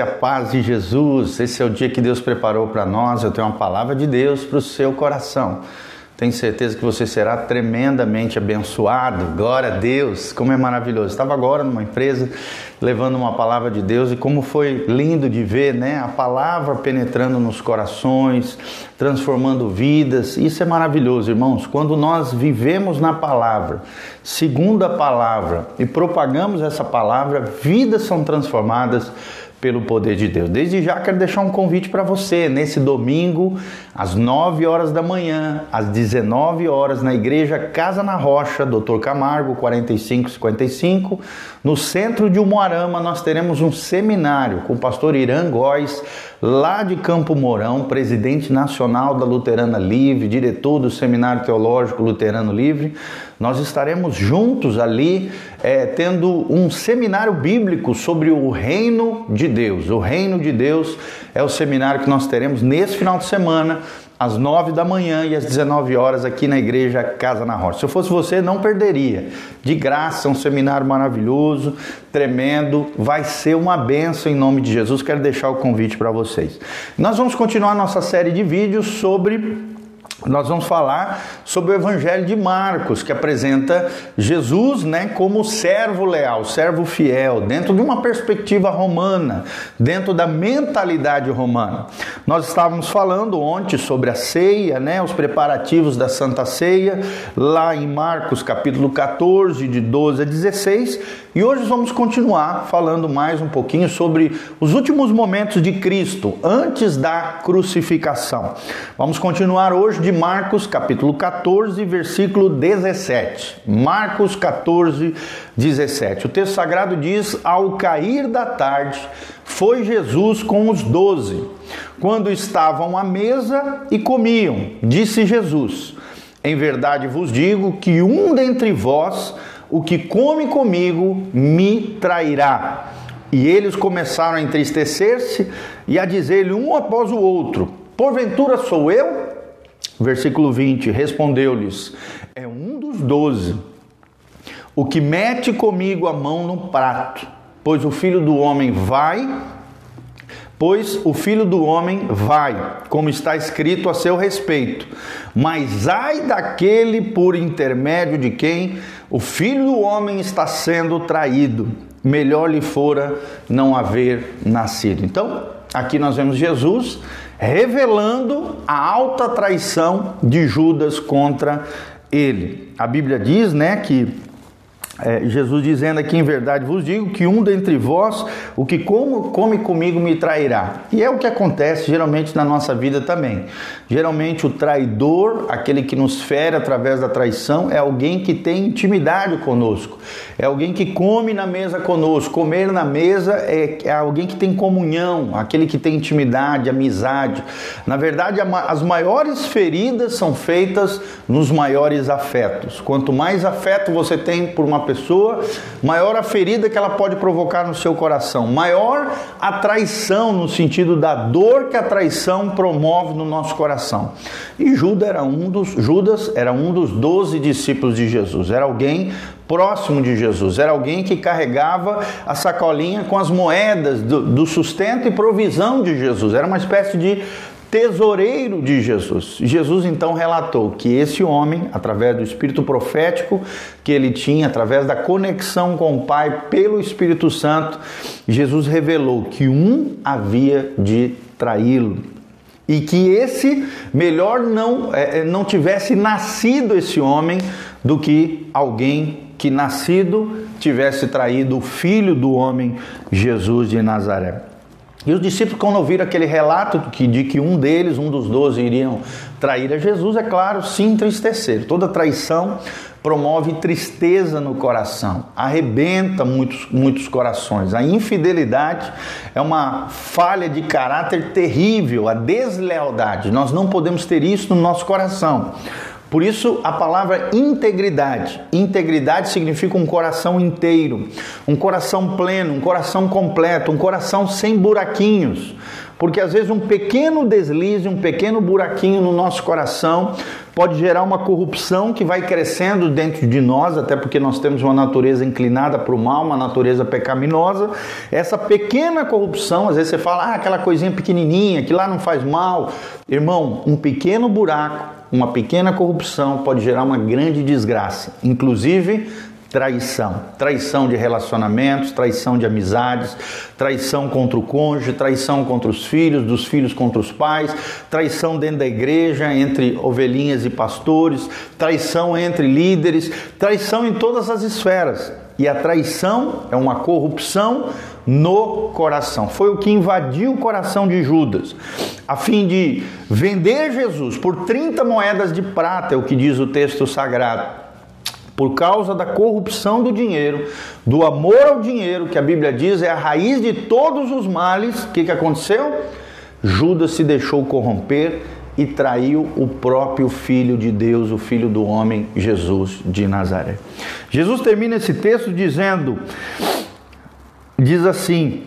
a paz de Jesus. Esse é o dia que Deus preparou para nós. Eu tenho uma palavra de Deus para o seu coração. Tenho certeza que você será tremendamente abençoado. Glória a Deus, como é maravilhoso. Estava agora numa empresa levando uma palavra de Deus e como foi lindo de ver, né? A palavra penetrando nos corações, transformando vidas. Isso é maravilhoso, irmãos. Quando nós vivemos na palavra, segundo a palavra e propagamos essa palavra, vidas são transformadas pelo poder de Deus. Desde já quero deixar um convite para você nesse domingo, às 9 horas da manhã, às 19 horas, na igreja Casa na Rocha, Dr. Camargo, 4555, no centro de Umuarama, nós teremos um seminário com o pastor Irã Góes, lá de Campo Mourão, presidente nacional da Luterana Livre, diretor do Seminário Teológico Luterano Livre. Nós estaremos juntos ali, é, tendo um seminário bíblico sobre o reino de Deus. O reino de Deus é o seminário que nós teremos nesse final de semana às 9 da manhã e às 19 horas aqui na igreja Casa na Rocha. Se eu fosse você, não perderia. De graça, um seminário maravilhoso, tremendo, vai ser uma benção em nome de Jesus. Quero deixar o convite para vocês. Nós vamos continuar nossa série de vídeos sobre nós vamos falar sobre o Evangelho de Marcos, que apresenta Jesus né, como servo leal, servo fiel, dentro de uma perspectiva romana, dentro da mentalidade romana. Nós estávamos falando ontem sobre a ceia, né, os preparativos da Santa Ceia, lá em Marcos capítulo 14, de 12 a 16, e hoje vamos continuar falando mais um pouquinho sobre os últimos momentos de Cristo, antes da crucificação. Vamos continuar hoje de Marcos, capítulo 14, versículo 17. Marcos 14, 17. O texto sagrado diz: Ao cair da tarde, foi Jesus com os doze. Quando estavam à mesa e comiam, disse Jesus: Em verdade vos digo que um dentre vós o que come comigo me trairá. E eles começaram a entristecer-se e a dizer-lhe um após o outro: Porventura sou eu? Versículo 20: Respondeu-lhes: É um dos doze, o que mete comigo a mão no prato, pois o filho do homem vai Pois o filho do homem vai, como está escrito a seu respeito. Mas ai daquele por intermédio de quem o filho do homem está sendo traído. Melhor lhe fora não haver nascido. Então, aqui nós vemos Jesus revelando a alta traição de Judas contra ele. A Bíblia diz, né, que é, Jesus dizendo aqui em verdade vos digo que um dentre vós, o que como, come comigo me trairá. E é o que acontece geralmente na nossa vida também. Geralmente o traidor, aquele que nos fere através da traição, é alguém que tem intimidade conosco. É alguém que come na mesa conosco. Comer na mesa é, é alguém que tem comunhão, aquele que tem intimidade, amizade. Na verdade, as maiores feridas são feitas nos maiores afetos. Quanto mais afeto você tem por uma pessoa, maior a ferida que ela pode provocar no seu coração, maior a traição no sentido da dor que a traição promove no nosso coração. E Judas era um dos, Judas era um dos doze discípulos de Jesus, era alguém próximo de Jesus, era alguém que carregava a sacolinha com as moedas do, do sustento e provisão de Jesus, era uma espécie de tesoureiro de Jesus. Jesus então relatou que esse homem, através do espírito profético que ele tinha, através da conexão com o Pai pelo Espírito Santo, Jesus revelou que um havia de traí-lo. E que esse melhor não, é, não tivesse nascido esse homem do que alguém que nascido tivesse traído o filho do homem Jesus de Nazaré. E os discípulos, quando ouviram aquele relato de que um deles, um dos doze, iriam trair a Jesus, é claro, se entristeceram. Toda traição promove tristeza no coração, arrebenta muitos, muitos corações. A infidelidade é uma falha de caráter terrível, a deslealdade. Nós não podemos ter isso no nosso coração. Por isso a palavra integridade. Integridade significa um coração inteiro, um coração pleno, um coração completo, um coração sem buraquinhos. Porque às vezes um pequeno deslize, um pequeno buraquinho no nosso coração pode gerar uma corrupção que vai crescendo dentro de nós, até porque nós temos uma natureza inclinada para o mal, uma natureza pecaminosa. Essa pequena corrupção, às vezes você fala, ah, aquela coisinha pequenininha, que lá não faz mal. Irmão, um pequeno buraco, uma pequena corrupção pode gerar uma grande desgraça, inclusive traição. Traição de relacionamentos, traição de amizades, traição contra o cônjuge, traição contra os filhos, dos filhos contra os pais, traição dentro da igreja entre ovelhinhas e pastores, traição entre líderes, traição em todas as esferas. E a traição é uma corrupção no coração. Foi o que invadiu o coração de Judas, a fim de vender Jesus por 30 moedas de prata, é o que diz o texto sagrado por causa da corrupção do dinheiro, do amor ao dinheiro, que a Bíblia diz é a raiz de todos os males, o que, que aconteceu? Judas se deixou corromper e traiu o próprio Filho de Deus, o Filho do homem, Jesus de Nazaré. Jesus termina esse texto dizendo: diz assim: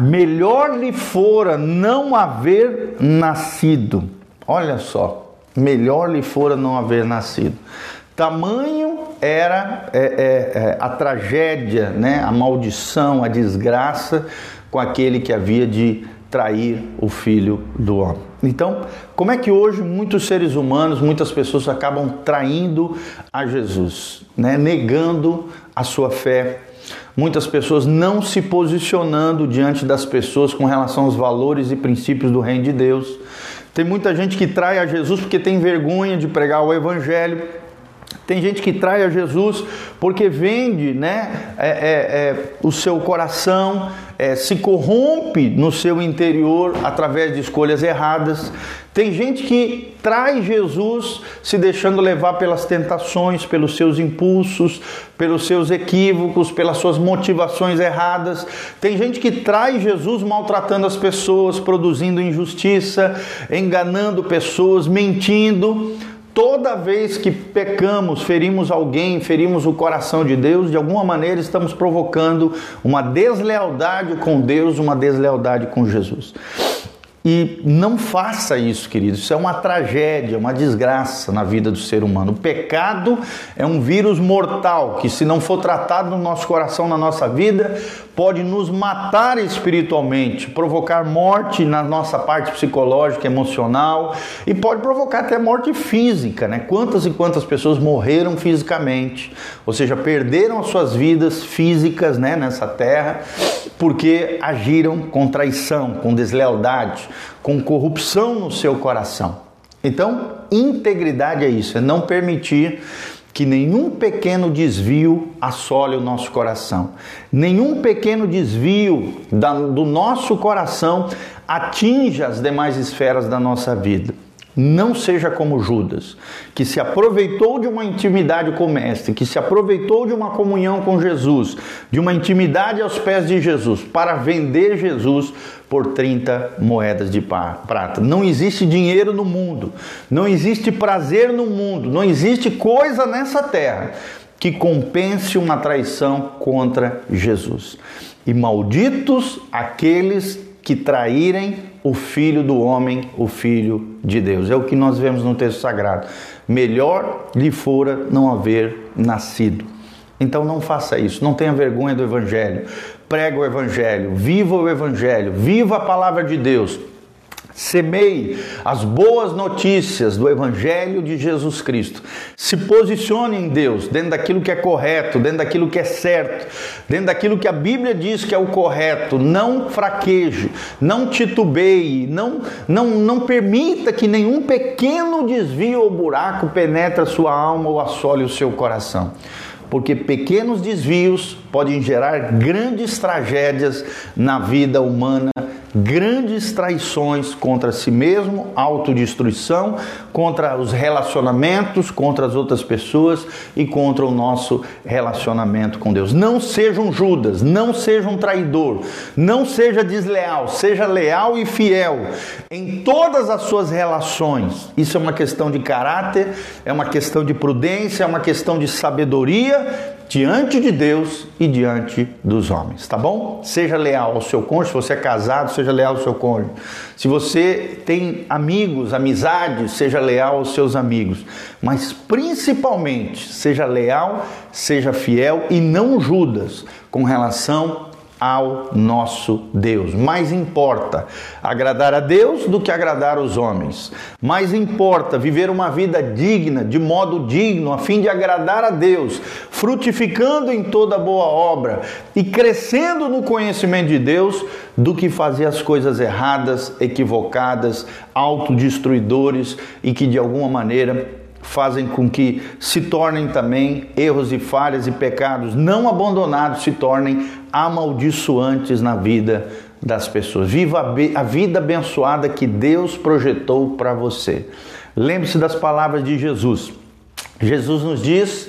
melhor lhe fora não haver nascido. Olha só, melhor lhe fora não haver nascido. Tamanho era é, é, é, a tragédia, né, a maldição, a desgraça com aquele que havia de trair o filho do homem. Então, como é que hoje muitos seres humanos, muitas pessoas acabam traindo a Jesus, né, negando a sua fé? Muitas pessoas não se posicionando diante das pessoas com relação aos valores e princípios do reino de Deus. Tem muita gente que trai a Jesus porque tem vergonha de pregar o evangelho tem gente que trai a Jesus porque vende né, é, é, é, o seu coração, é, se corrompe no seu interior através de escolhas erradas. Tem gente que trai Jesus se deixando levar pelas tentações, pelos seus impulsos, pelos seus equívocos, pelas suas motivações erradas. Tem gente que trai Jesus maltratando as pessoas, produzindo injustiça, enganando pessoas, mentindo. Toda vez que pecamos, ferimos alguém, ferimos o coração de Deus, de alguma maneira estamos provocando uma deslealdade com Deus, uma deslealdade com Jesus. E não faça isso, queridos. Isso é uma tragédia, uma desgraça na vida do ser humano. O pecado é um vírus mortal que, se não for tratado no nosso coração, na nossa vida, pode nos matar espiritualmente, provocar morte na nossa parte psicológica, emocional e pode provocar até morte física, né? Quantas e quantas pessoas morreram fisicamente, ou seja, perderam as suas vidas físicas, né, nessa terra, porque agiram com traição, com deslealdade, com corrupção no seu coração. Então, integridade é isso, é não permitir que nenhum pequeno desvio assole o nosso coração, nenhum pequeno desvio da, do nosso coração atinja as demais esferas da nossa vida. Não seja como Judas, que se aproveitou de uma intimidade com o Mestre, que se aproveitou de uma comunhão com Jesus, de uma intimidade aos pés de Jesus, para vender Jesus por 30 moedas de prata. Não existe dinheiro no mundo, não existe prazer no mundo, não existe coisa nessa terra que compense uma traição contra Jesus. E malditos aqueles que traírem o Filho do homem, o Filho de Deus. É o que nós vemos no texto sagrado. Melhor lhe fora não haver nascido. Então não faça isso, não tenha vergonha do Evangelho. Prega o Evangelho, viva o Evangelho, viva a palavra de Deus. Semeie as boas notícias do Evangelho de Jesus Cristo. Se posicione em Deus, dentro daquilo que é correto, dentro daquilo que é certo, dentro daquilo que a Bíblia diz que é o correto. Não fraqueje, não titubeie, não, não, não permita que nenhum pequeno desvio ou buraco penetre a sua alma ou assole o seu coração porque pequenos desvios podem gerar grandes tragédias na vida humana grandes traições contra si mesmo, autodestruição, contra os relacionamentos, contra as outras pessoas e contra o nosso relacionamento com Deus. Não seja um Judas, não seja um traidor, não seja desleal, seja leal e fiel em todas as suas relações. Isso é uma questão de caráter, é uma questão de prudência, é uma questão de sabedoria diante de Deus e diante dos homens, tá bom? Seja leal ao seu cônjuge, se você é casado, seja leal ao seu cônjuge. Se você tem amigos, amizades, seja leal aos seus amigos. Mas principalmente, seja leal, seja fiel e não Judas com relação ao nosso Deus. Mais importa agradar a Deus do que agradar os homens. Mais importa viver uma vida digna, de modo digno, a fim de agradar a Deus, frutificando em toda boa obra e crescendo no conhecimento de Deus, do que fazer as coisas erradas, equivocadas, autodestruidores e que de alguma maneira fazem com que se tornem também erros e falhas e pecados não abandonados, se tornem amaldiçoantes na vida das pessoas. Viva a vida abençoada que Deus projetou para você. Lembre-se das palavras de Jesus. Jesus nos diz: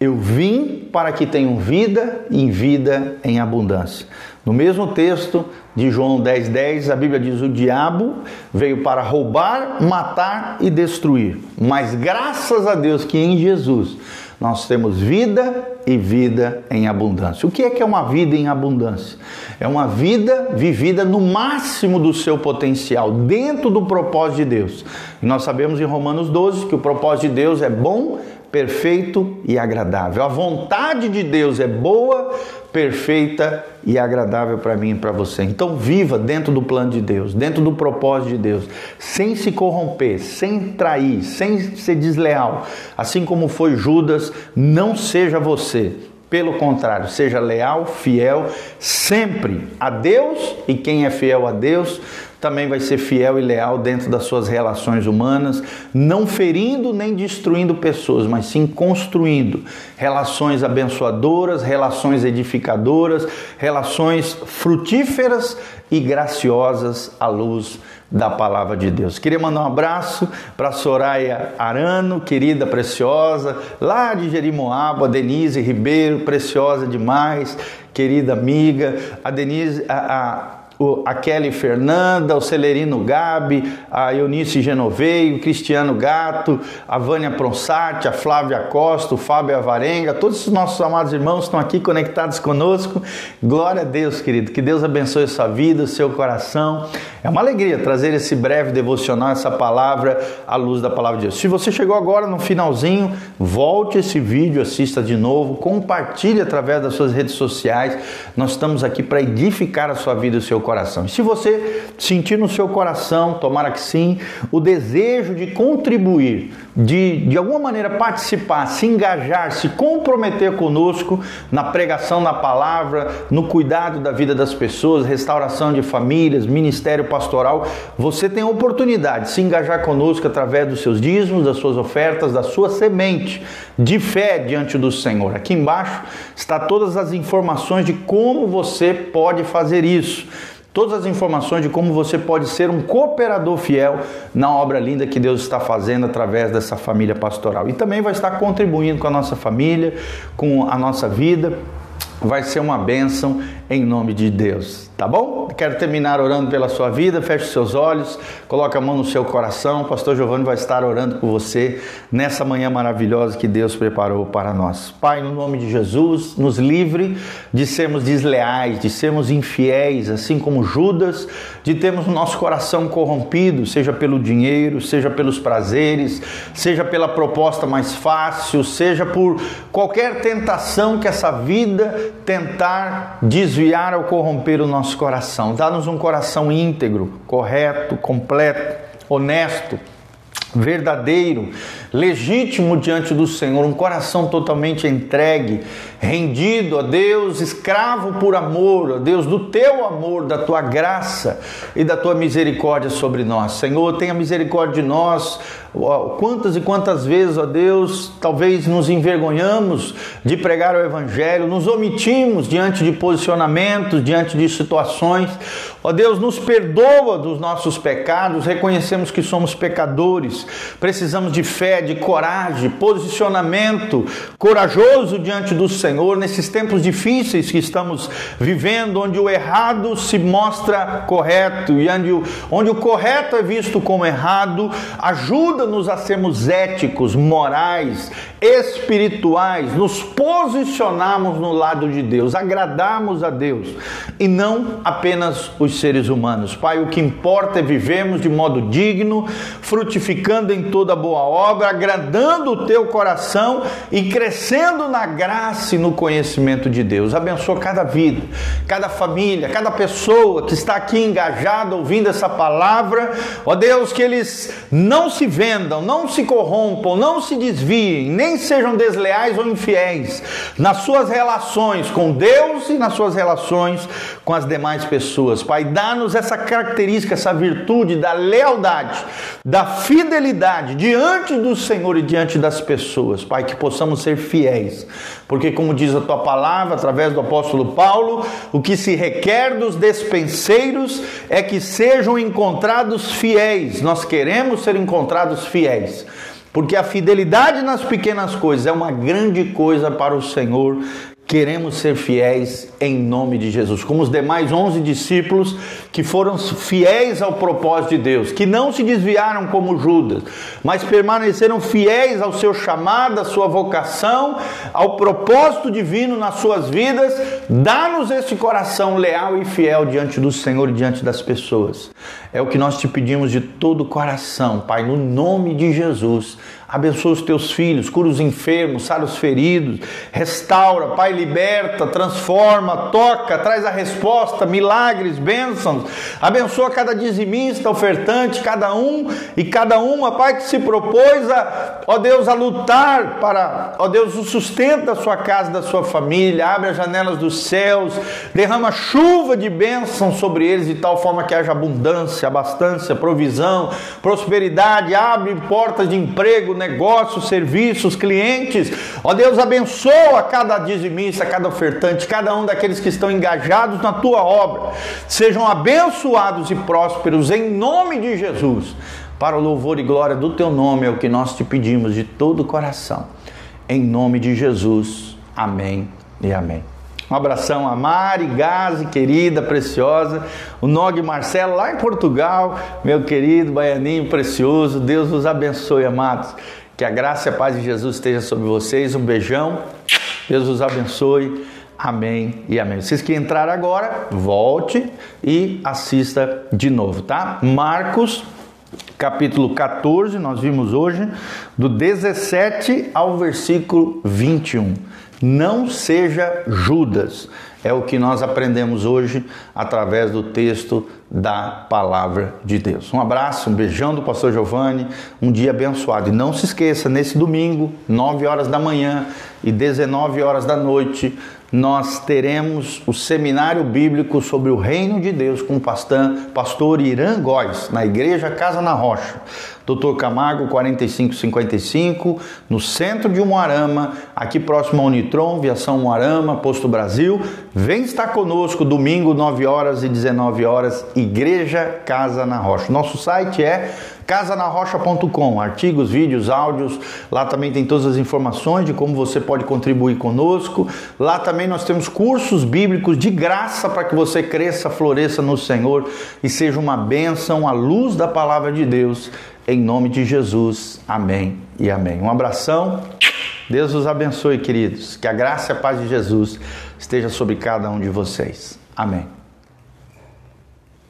Eu vim para que tenham vida e vida em abundância. No mesmo texto de João 10,10, 10, a Bíblia diz: O diabo veio para roubar, matar e destruir. Mas graças a Deus que em Jesus nós temos vida e vida em abundância. O que é que é uma vida em abundância? É uma vida vivida no máximo do seu potencial, dentro do propósito de Deus. E nós sabemos em Romanos 12 que o propósito de Deus é bom, perfeito e agradável. A vontade de Deus é boa, perfeita e agradável para mim e para você. Então viva dentro do plano de Deus, dentro do propósito de Deus, sem se corromper, sem trair, sem ser desleal. Assim como foi Judas, não seja você. Pelo contrário, seja leal, fiel sempre a Deus e quem é fiel a Deus também vai ser fiel e leal dentro das suas relações humanas, não ferindo nem destruindo pessoas, mas sim construindo relações abençoadoras, relações edificadoras, relações frutíferas e graciosas à luz da palavra de Deus. Queria mandar um abraço para Soraya Arano, querida, preciosa, lá de Jerimoabo, a Denise Ribeiro, preciosa demais, querida amiga, a Denise, a, a a Kelly Fernanda, o Celerino Gabi, a Eunice Genoveio, o Cristiano Gato, a Vânia Pronsati, a Flávia Costa, o Fábio Avarenga, todos os nossos amados irmãos estão aqui conectados conosco. Glória a Deus, querido. Que Deus abençoe a sua vida, o seu coração. É uma alegria trazer esse breve devocional, essa palavra à luz da palavra de Deus. Se você chegou agora no finalzinho, volte esse vídeo, assista de novo, compartilhe através das suas redes sociais. Nós estamos aqui para edificar a sua vida e o seu coração. E se você sentir no seu coração, tomara que sim, o desejo de contribuir, de de alguma maneira participar, se engajar, se comprometer conosco na pregação da palavra, no cuidado da vida das pessoas, restauração de famílias, ministério pastoral, você tem a oportunidade de se engajar conosco através dos seus dízimos, das suas ofertas, da sua semente de fé diante do Senhor. Aqui embaixo está todas as informações de como você pode fazer isso todas as informações de como você pode ser um cooperador fiel na obra linda que Deus está fazendo através dessa família pastoral. E também vai estar contribuindo com a nossa família, com a nossa vida. Vai ser uma bênção em nome de Deus, tá bom? Quero terminar orando pela sua vida, feche seus olhos, coloque a mão no seu coração. O pastor Giovanni vai estar orando por você nessa manhã maravilhosa que Deus preparou para nós. Pai, no nome de Jesus, nos livre de sermos desleais, de sermos infiéis, assim como Judas, de termos o nosso coração corrompido, seja pelo dinheiro, seja pelos prazeres, seja pela proposta mais fácil, seja por qualquer tentação que essa vida tentar desviar desviar ou corromper o nosso coração. Dá-nos um coração íntegro, correto, completo, honesto, verdadeiro, legítimo diante do Senhor, um coração totalmente entregue, rendido a Deus, escravo por amor, a Deus do teu amor, da tua graça e da tua misericórdia sobre nós. Senhor, tenha misericórdia de nós. Quantas e quantas vezes, ó Deus, talvez nos envergonhamos de pregar o Evangelho, nos omitimos diante de posicionamentos, diante de situações. Ó Deus, nos perdoa dos nossos pecados, reconhecemos que somos pecadores, precisamos de fé, de coragem, posicionamento corajoso diante do Senhor nesses tempos difíceis que estamos vivendo, onde o errado se mostra correto e onde o, onde o correto é visto como errado. Ajuda-nos a sermos éticos, morais, espirituais, nos posicionarmos no lado de Deus, agradarmos a Deus e não apenas os seres humanos. Pai, o que importa é vivermos de modo digno, frutificando em toda boa obra, agradando o teu coração e crescendo na graça e no conhecimento de Deus. Abençoa cada vida, cada família, cada pessoa que está aqui engajada ouvindo essa palavra. Ó Deus, que eles não se vendam, não se corrompam, não se desviem, nem sejam desleais ou infiéis nas suas relações com Deus e nas suas relações com as demais pessoas. Pai, dá-nos essa característica, essa virtude da lealdade, da fidelidade diante do Senhor e diante das pessoas. Pai, que possamos ser fiéis, porque, como diz a tua palavra, através do apóstolo Paulo, o que se requer dos despenseiros é que sejam encontrados fiéis. Nós queremos ser encontrados fiéis. Porque a fidelidade nas pequenas coisas é uma grande coisa para o Senhor Queremos ser fiéis em nome de Jesus, como os demais onze discípulos que foram fiéis ao propósito de Deus, que não se desviaram como Judas, mas permaneceram fiéis ao seu chamado, à sua vocação, ao propósito divino nas suas vidas. Dá-nos esse coração leal e fiel diante do Senhor e diante das pessoas. É o que nós te pedimos de todo o coração, Pai, no nome de Jesus. Abençoa os teus filhos, cura os enfermos, sara os feridos, restaura, Pai, liberta, transforma, toca, traz a resposta, milagres, bênçãos. Abençoa cada dizimista, ofertante, cada um e cada uma, Pai, que se propôs a, ó Deus, a lutar para, ó Deus, o sustento da sua casa, da sua família. Abre as janelas dos céus, derrama chuva de bênçãos sobre eles de tal forma que haja abundância, abastança, provisão, prosperidade. Abre portas de emprego, negócios, serviços, clientes. Ó Deus, abençoa cada dizimista, cada ofertante, cada um daqueles que estão engajados na tua obra. Sejam abençoados e prósperos em nome de Jesus. Para o louvor e glória do teu nome é o que nós te pedimos de todo o coração. Em nome de Jesus. Amém e amém. Um abração a Mari, Gazi, querida, preciosa. O Nog Marcelo, lá em Portugal, meu querido baianinho precioso. Deus os abençoe, amados. Que a graça e a paz de Jesus esteja sobre vocês. Um beijão. Deus os abençoe. Amém e amém. Vocês que entraram agora, volte e assista de novo, tá? Marcos capítulo 14, nós vimos hoje, do 17 ao versículo 21. Não seja Judas. É o que nós aprendemos hoje através do texto da palavra de Deus. Um abraço, um beijão do pastor Giovanni, um dia abençoado. E não se esqueça, nesse domingo, 9 horas da manhã e 19 horas da noite, nós teremos o seminário bíblico sobre o reino de Deus com o pastor, pastor Irã Góes, na igreja Casa na Rocha. Doutor Camargo 4555, no centro de Umuarama, aqui próximo ao Unitron, Viação Umuarama, Posto Brasil. Vem estar conosco domingo, 9 horas e 19 horas, Igreja Casa na Rocha. Nosso site é casanarrocha.com, artigos, vídeos, áudios. Lá também tem todas as informações de como você pode contribuir conosco. Lá também nós temos cursos bíblicos de graça para que você cresça, floresça no Senhor e seja uma bênção, a luz da palavra de Deus. Em nome de Jesus. Amém e amém. Um abração. Deus os abençoe, queridos. Que a graça e a paz de Jesus esteja sobre cada um de vocês. Amém.